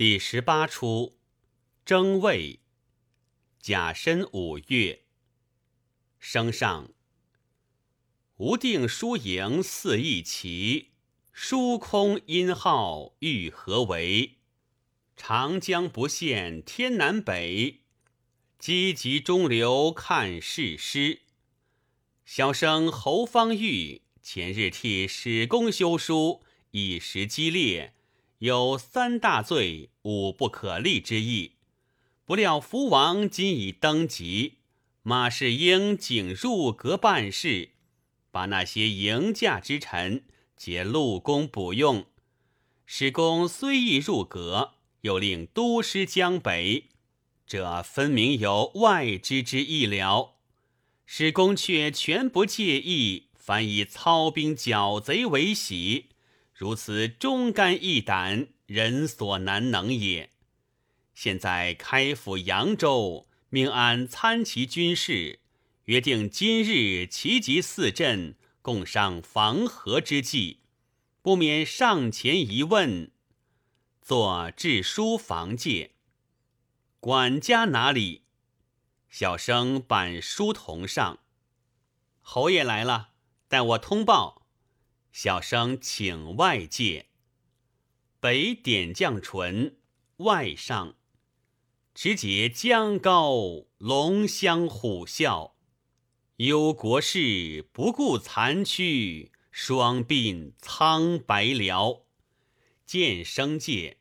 第十八出，征魏，甲申五月，升上。无定输赢四翼齐，疏空音号欲何为？长江不现天南北，积极中流看世师。小生侯方域前日替史公修书，一时激烈。有三大罪，五不可立之意。不料福王今已登极，马士英仅入阁办事，把那些迎驾之臣皆陆公补用。史公虽亦入阁，又令都师江北，这分明有外之之意了。史公却全不介意，反以操兵剿贼为喜。如此忠肝义胆，人所难能也。现在开府扬州，命安参骑军事，约定今日齐集四镇，共商防河之计，不免上前一问。作致书防戒，管家哪里？小生板书童上。侯爷来了，待我通报。小生请外界。北点将唇，外上，持节江高，龙香虎啸。忧国事，不顾残躯，双鬓苍白了。见生界，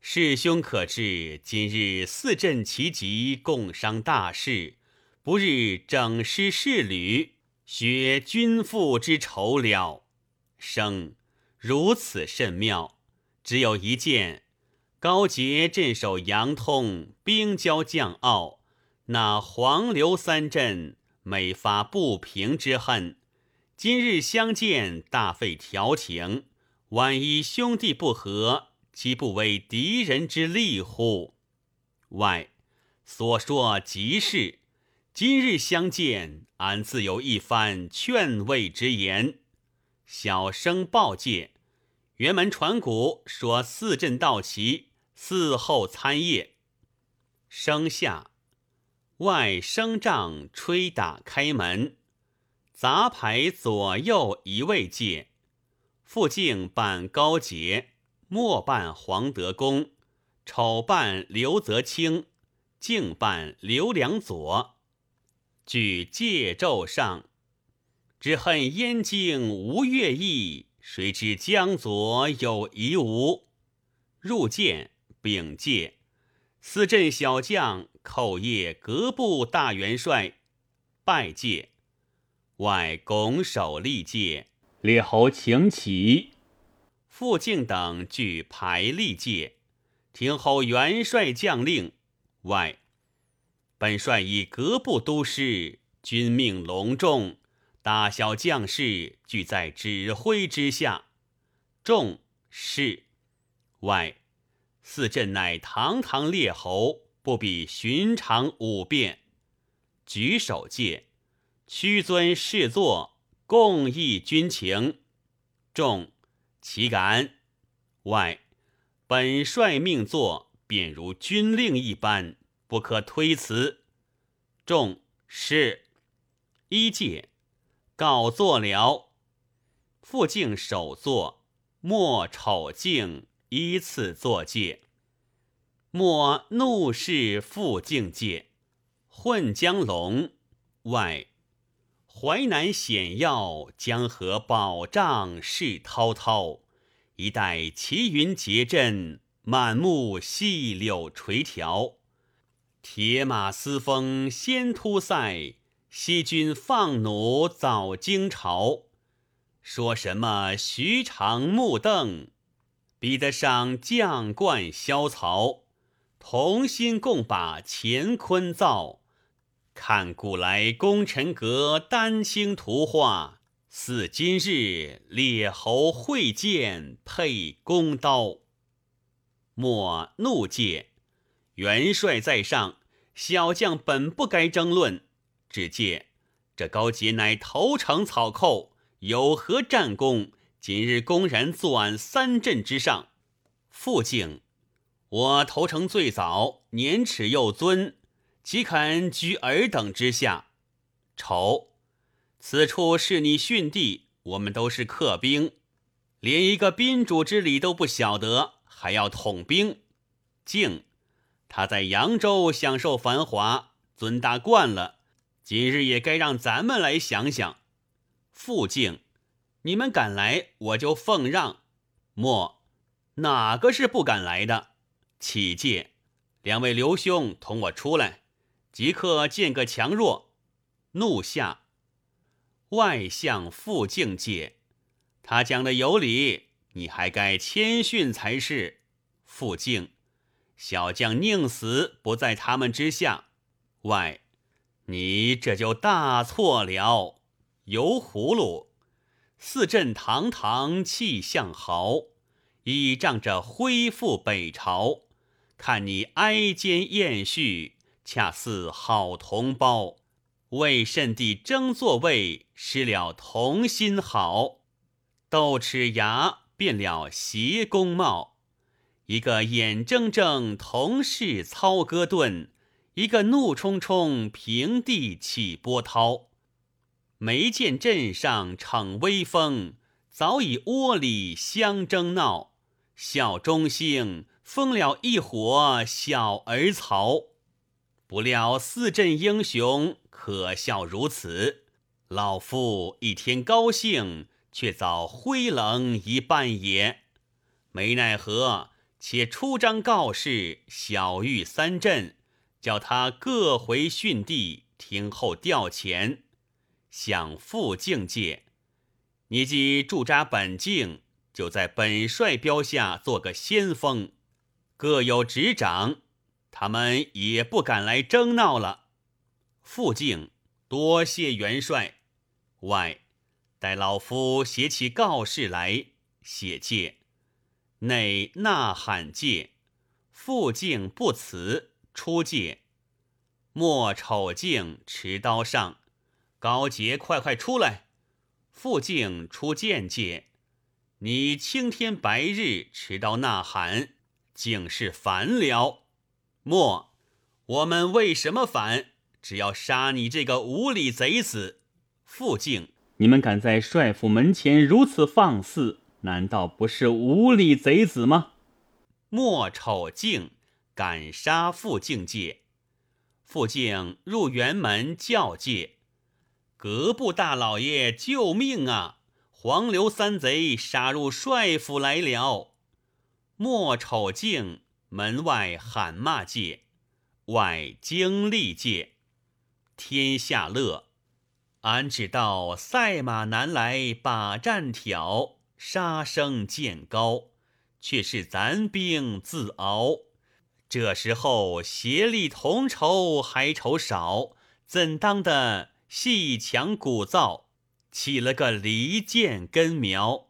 师兄可知今日四镇齐集，共商大事，不日整师士旅，学君父之仇了。生如此甚妙，只有一件：高杰镇守阳通，兵交将傲，那黄刘三镇每发不平之恨。今日相见，大费调情，万一兄弟不和，岂不为敌人之利乎？外所说极是。今日相见，俺自有一番劝慰之言。小生报戒，辕门传鼓说四阵到齐，四后参谒。生下外声杖吹打开门，杂牌左右一位介，副敬扮高洁，末扮黄德公，丑扮刘泽清，敬扮刘良佐。据戒咒上。只恨燕京无乐毅，谁知江左有夷吾？入见禀介，四镇小将叩谒各部大元帅，拜戒。外拱手立戒，列侯请起。傅敬等俱排立戒，听候元帅将令。外本帅以各部都师，军命隆重。大小将士俱在指挥之下，众是外四镇乃堂堂列侯，不比寻常武变。举手戒，屈尊侍坐，共议军情。众岂敢？外本帅命坐，便如军令一般，不可推辞。众是一戒。告坐了，傅敬首座，莫丑敬依次坐戒。莫怒视傅敬戒，混江龙外，淮南险要，江河宝障势滔滔。一带齐云结阵，满目细柳垂条。铁马嘶风先突塞。西军放弩早惊巢，说什么徐长木邓，比得上将冠萧曹。同心共把乾坤造，看古来功臣阁丹青图画，似今日列侯会见配弓刀。莫怒戒，元帅在上，小将本不该争论。只见这高杰乃投诚草寇，有何战功？今日公然作案三镇之上，傅敬我投诚最早，年齿又尊，岂肯居尔等之下？丑，此处是你训地，我们都是客兵，连一个宾主之礼都不晓得，还要统兵。敬，他在扬州享受繁华，尊大惯了，今日也该让咱们来想想。傅敬，你们敢来，我就奉让。莫，哪个是不敢来的？启介，两位刘兄同我出来，即刻见个强弱。怒下，外相傅敬介，他讲的有理，你还该谦逊才是。傅敬，小将宁死不在他们之下。外，你这就大错了。油葫芦，四镇堂堂气象豪，倚仗着恢复北朝。看你哀奸艳婿，恰似好同胞。为甚地争座位，失了同心好。斗齿牙变了邪公貌。一个眼睁睁同是操戈盾，一个怒冲冲平地起波涛。没见镇上逞威风，早已窝里相争闹。笑中兴。封了一伙小儿曹，不料四镇英雄可笑如此。老夫一天高兴，却早灰冷一半也。没奈何，且出张告示小玉三镇，叫他各回训地，听候调遣。想复境界，你既驻扎本境，就在本帅标下做个先锋。各有执掌，他们也不敢来争闹了。傅敬，多谢元帅。外，待老夫写起告示来，写戒。内呐喊戒。傅敬不辞，出界。莫丑镜持刀上，高杰快快出来。傅敬出剑界。你青天白日持刀呐喊。竟是反了！莫，我们为什么反？只要杀你这个无礼贼子！傅敬，你们敢在帅府门前如此放肆，难道不是无礼贼子吗？莫丑敬敢杀傅敬界，傅敬入辕门叫戒：“阁部大老爷救命啊！黄流三贼杀入帅府来了！”莫丑敬门外喊骂界，外经历界，天下乐。俺只道赛马难来把战挑，杀声渐高，却是咱兵自熬。这时候协力同仇还愁少，怎当的细强鼓噪，起了个离间根苗。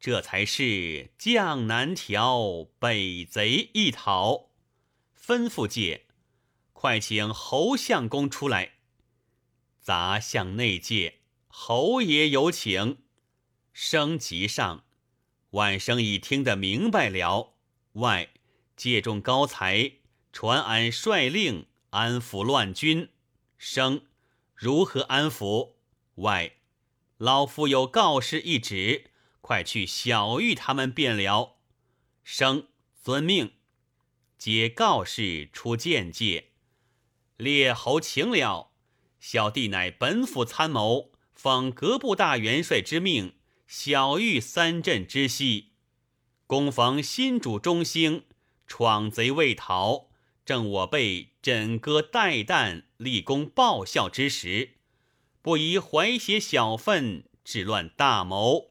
这才是将南调，北贼一逃。吩咐界，快请侯相公出来。杂向内界，侯爷有请。升级上，万生已听得明白了。外借众高才，传俺率令安抚乱军。生如何安抚？外老夫有告示一旨。快去小玉他们便了。生遵命，接告示出见界。列侯请了，小弟乃本府参谋，奉各部大元帅之命，小玉三镇之西，攻防新主中兴，闯贼未逃，正我辈枕戈待旦，立功报效之时，不宜怀邪小愤，治乱大谋。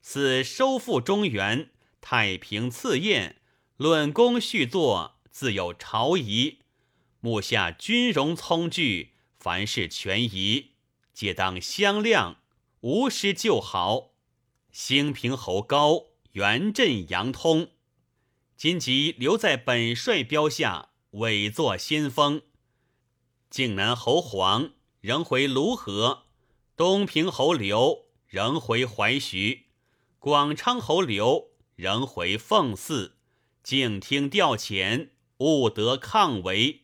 此收复中原，太平赐宴，论功续作，自有朝仪。目下军容聪具，凡事权宜，皆当相谅，无失就好。兴平侯高，元镇杨通，今即留在本帅标下，委作先锋。靖南侯黄仍回卢河，东平侯刘仍回淮徐。广昌侯刘仍回奉祀，静听调遣，勿得抗为。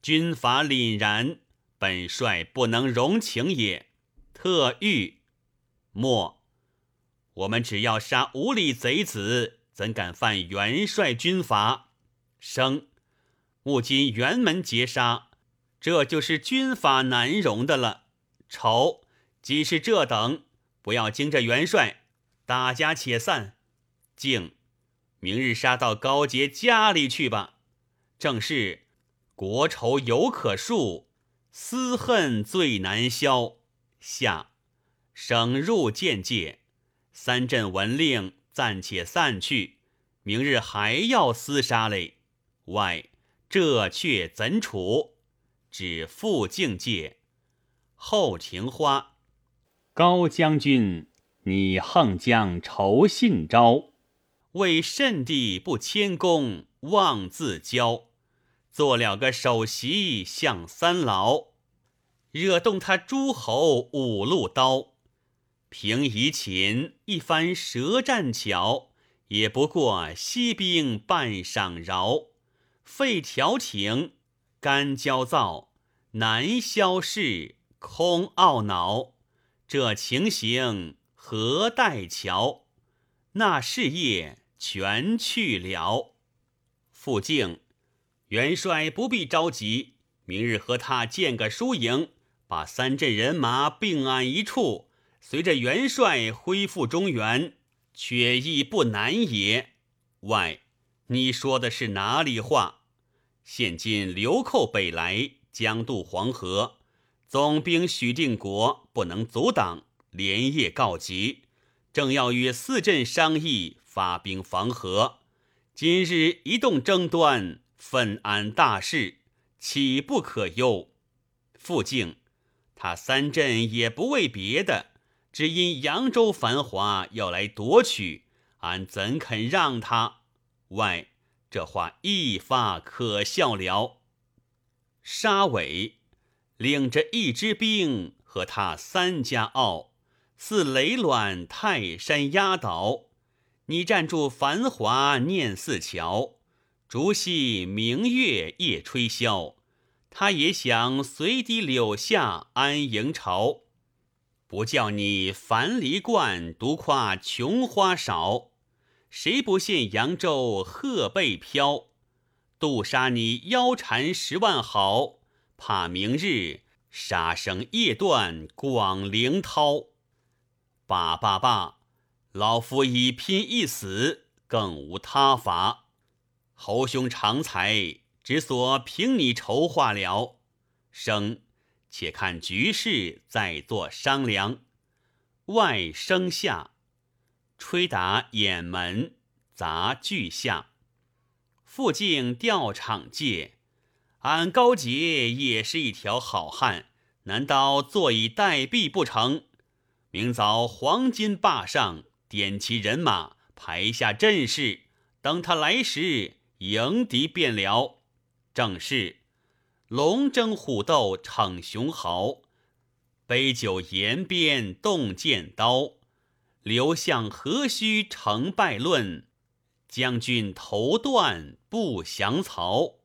军法凛然，本帅不能容情也。特谕莫，我们只要杀无礼贼子，怎敢犯元帅军法？生，勿今辕门劫杀，这就是军法难容的了。丑，即是这等，不要惊着元帅，大家且散。静，明日杀到高杰家里去吧。正是。国仇犹可恕，私恨最难消。下，省入见界，三镇闻令，暂且散去。明日还要厮杀嘞。外，这却怎处？只复境界。后庭花，高将军，你横将仇信招，为甚地不谦恭，妄自骄。做了个首席向三老，惹动他诸侯五路刀。平移秦一番舌战巧，也不过西兵半晌饶。废调停，干焦躁，难消事，空懊恼。这情形何待瞧？那事业全去了。傅敬。元帅不必着急，明日和他见个输赢，把三镇人马并安一处，随着元帅恢复中原，却亦不难也。外，你说的是哪里话？现今流寇北来，将渡黄河，总兵许定国不能阻挡，连夜告急，正要与四镇商议发兵防河。今日一动争端。愤安大事，岂不可忧？傅敬，他三镇也不为别的，只因扬州繁华要来夺取，俺怎肯让他？外，这话一发可笑了。沙尾领着一支兵和他三家傲，似雷卵泰山压倒。你站住繁华念四桥。竹溪明月夜吹箫，他也想随堤柳下安营巢。不叫你樊篱冠，独夸琼花少。谁不羡扬州鹤背飘？杜杀你腰缠十万好，怕明日杀声夜断广陵涛。罢罢罢，老夫已拼一死，更无他法。侯兄长才，只所凭你筹划了。生，且看局势，再做商量。外生下，吹打掩门，砸巨下。附近钓场界，俺高杰也是一条好汉，难道坐以待毙不成？明早黄金坝上点齐人马，排下阵势，等他来时。迎敌便了，正是龙争虎斗逞雄豪，杯酒言边动剑刀，刘向何须成败论？将军头断不降曹。